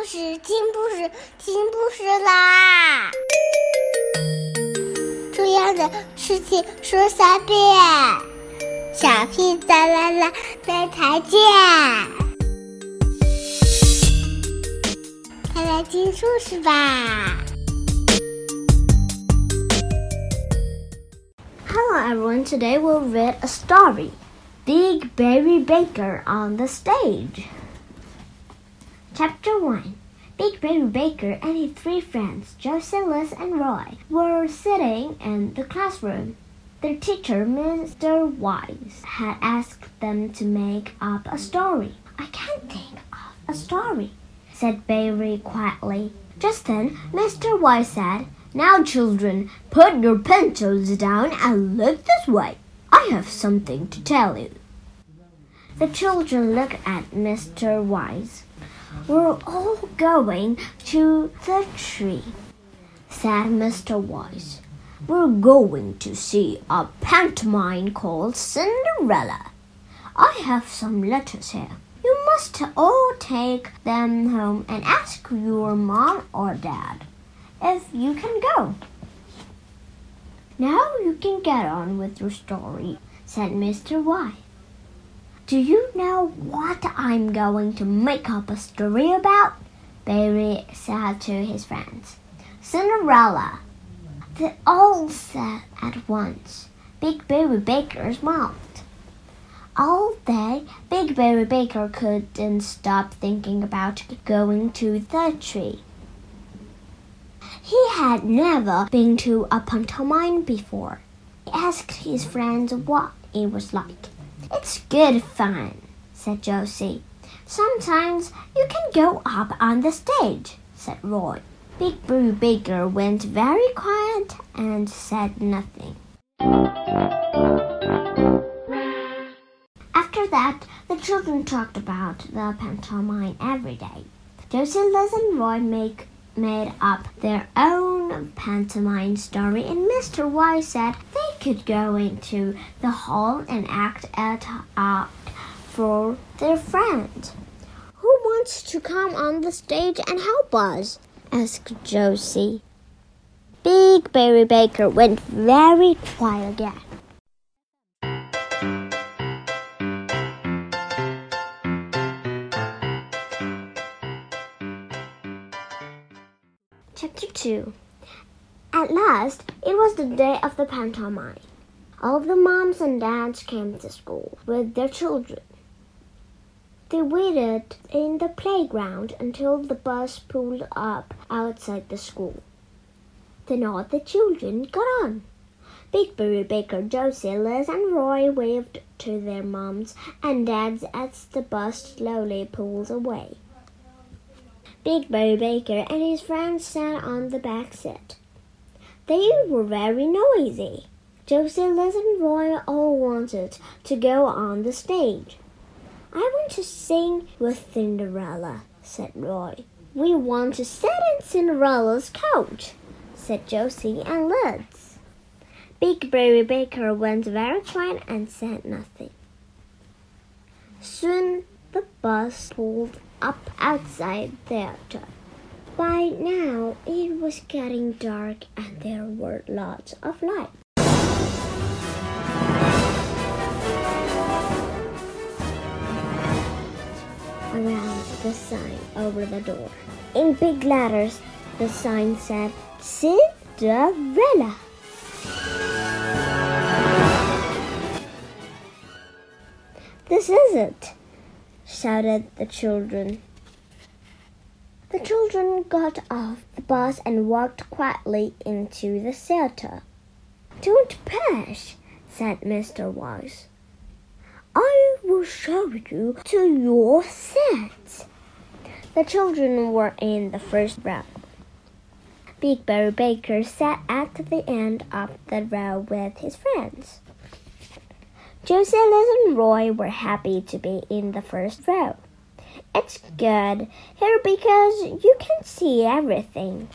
故事，听故事，听故事啦！重要的事情说三遍，小屁哒啦啦，明天见！快来听故事吧！Hello everyone, today we'll read a story. Big Berry Baker on the stage. Chapter 1 Big Berry Baker and his three friends, Josie, Liz, and Roy, were sitting in the classroom. Their teacher, Mr. Wise, had asked them to make up a story. I can't think of a story, said Berry quietly. Just then, Mr. Wise said, Now, children, put your pencils down and look this way. I have something to tell you. The children looked at Mr. Wise. We're all going to the tree, said Mr. Wise. We're going to see a pantomime called Cinderella. I have some letters here. You must all take them home and ask your mom or dad if you can go. Now you can get on with your story, said Mr. Wise. Do you know what I'm going to make up a story about? Berry said to his friends. Cinderella. They all said at once. Big Berry Baker smiled. All day, Big Berry Baker couldn't stop thinking about going to the tree. He had never been to a pantomime before. He asked his friends what it was like. It's good fun, said Josie. Sometimes you can go up on the stage, said Roy. Big Berry Baker went very quiet and said nothing. After that, the children talked about the pantomime every day. Josie, Liz, and Roy make made up their own pantomime story, and Mr. Y said could go into the hall and act it out for their friend. Who wants to come on the stage and help us? asked Josie. Big Berry Baker went very quiet again. Chapter 2 At last, it was the day of the pantomime. All the moms and dads came to school with their children. They waited in the playground until the bus pulled up outside the school. Then all the children got on. Big Berry Baker, Josie, Liz, and Roy waved to their moms and dads as the bus slowly pulled away. Big Berry Baker and his friends sat on the back seat. They were very noisy. Josie, Liz, and Roy all wanted to go on the stage. I want to sing with Cinderella, said Roy. We want to sit in Cinderella's coach, said Josie and Liz. Big Berry Baker went very quiet and said nothing. Soon the bus pulled up outside theater. By now it was getting dark and there were lots of lights. Around the sign over the door. In big letters, the sign said Cinderella. This is it shouted the children. The children got off the bus and walked quietly into the theater. Don't push, said Mr. Wise. I will show you to your seat. The children were in the first row. Big Berry Baker sat at the end of the row with his friends. Josie, Liz, and Roy were happy to be in the first row. It's good here because you can see everything,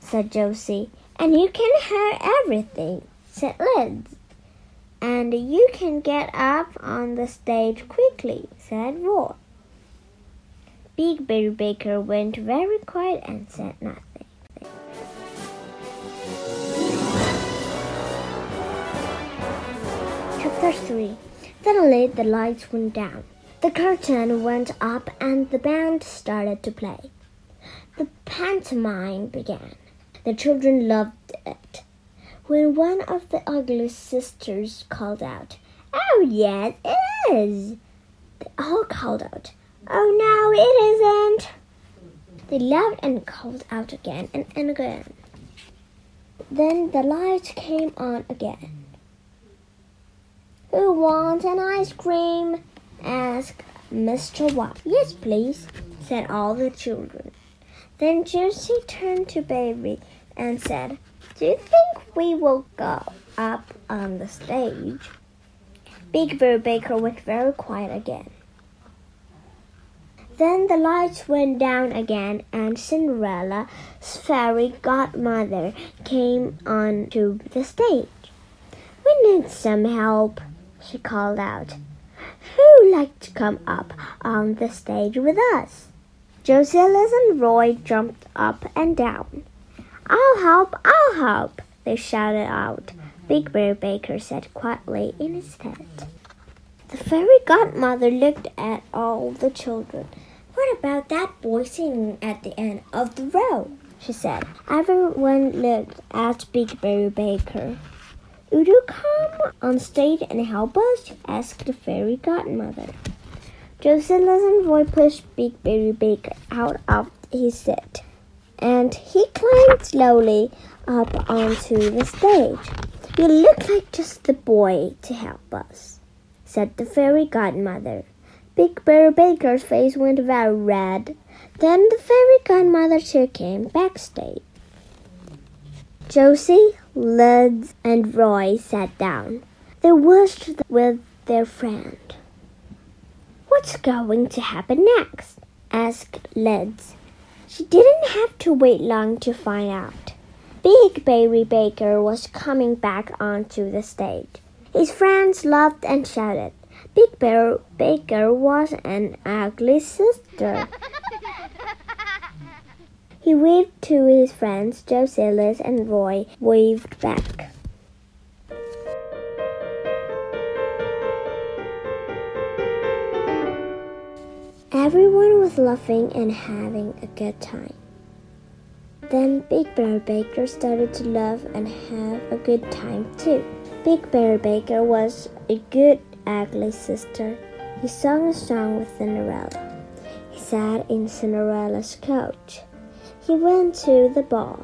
said Josie. And you can hear everything, said Liz. And you can get up on the stage quickly, said Roy. Big Berry Baker went very quiet and said nothing. Chapter 3 Suddenly the lights went down. The curtain went up and the band started to play. The pantomime began. The children loved it. When one of the ugly sisters called out, Oh, yes, it is! They all called out, Oh, no, it isn't! They laughed and called out again and, and again. Then the lights came on again. Who wants an ice cream? Asked Mr. White. Yes, please, said all the children. Then Josie turned to Berry and said, Do you think we will go up on the stage? Big Berry Baker went very quiet again. Then the lights went down again, and Cinderella's fairy godmother came onto the stage. We need some help, she called out. Who'd like to come up on the stage with us? Josias and Roy jumped up and down. I'll help, I'll help, they shouted out. Big Berry Baker said quietly in his tent. The fairy godmother looked at all the children. What about that boy singing at the end of the row? she said. Everyone looked at Big Berry Baker. Would you come on stage and help us? asked the fairy godmother. And Roy pushed Big Berry Baker out of his seat, and he climbed slowly up onto the stage. You look like just the boy to help us, said the fairy godmother. Big Berry Baker's face went very red. Then the fairy godmother took him backstage. Josie, Liz, and Roy sat down. They wished with their friend. What's going to happen next? asked Liz. She didn't have to wait long to find out. Big Berry Baker was coming back onto the stage. His friends laughed and shouted. Big Berry Baker was an ugly sister. he waved to his friends. Josias and Roy waved back. Everyone was laughing and having a good time. Then Big Berry Baker started to laugh and have a good time too. Big Berry Baker was a good ugly sister. He sang a song with Cinderella. He sat in Cinderella's coach. He went to the ball.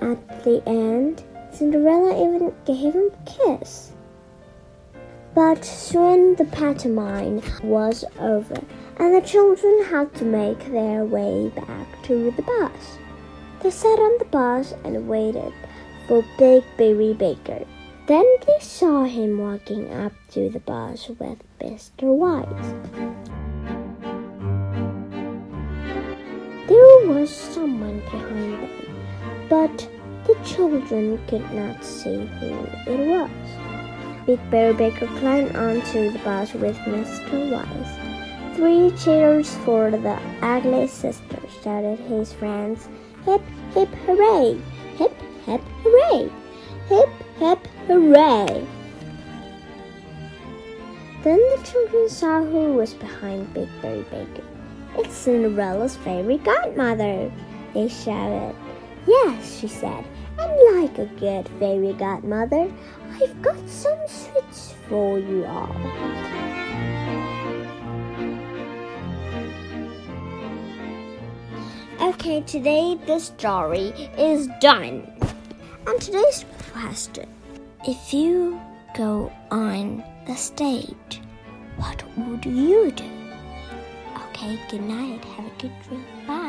At the end, Cinderella even gave him a kiss. But soon the pantomime was over, and the children had to make their way back to the bus. They sat on the bus and waited for Big Berry Baker. Then they saw him walking up to the bus with Mr. Wise. There was someone behind them, but the children could not see who it was. Big Berry Baker climbed onto the bus with Mr. Wise. Three cheers for the ugly sister, shouted his friends. Hip, hip, hooray! Hip, hip, hooray! Hip, hip, hooray! Then the children saw who was behind Big Berry Baker. It's Cinderella's fairy godmother, they shouted. Yes, she said, and like a good fairy godmother, I've got some sweets for you all. Okay, today the story is done. And today's question If you go on the stage, what would you do? Okay, good night. Have a good dream. Bye.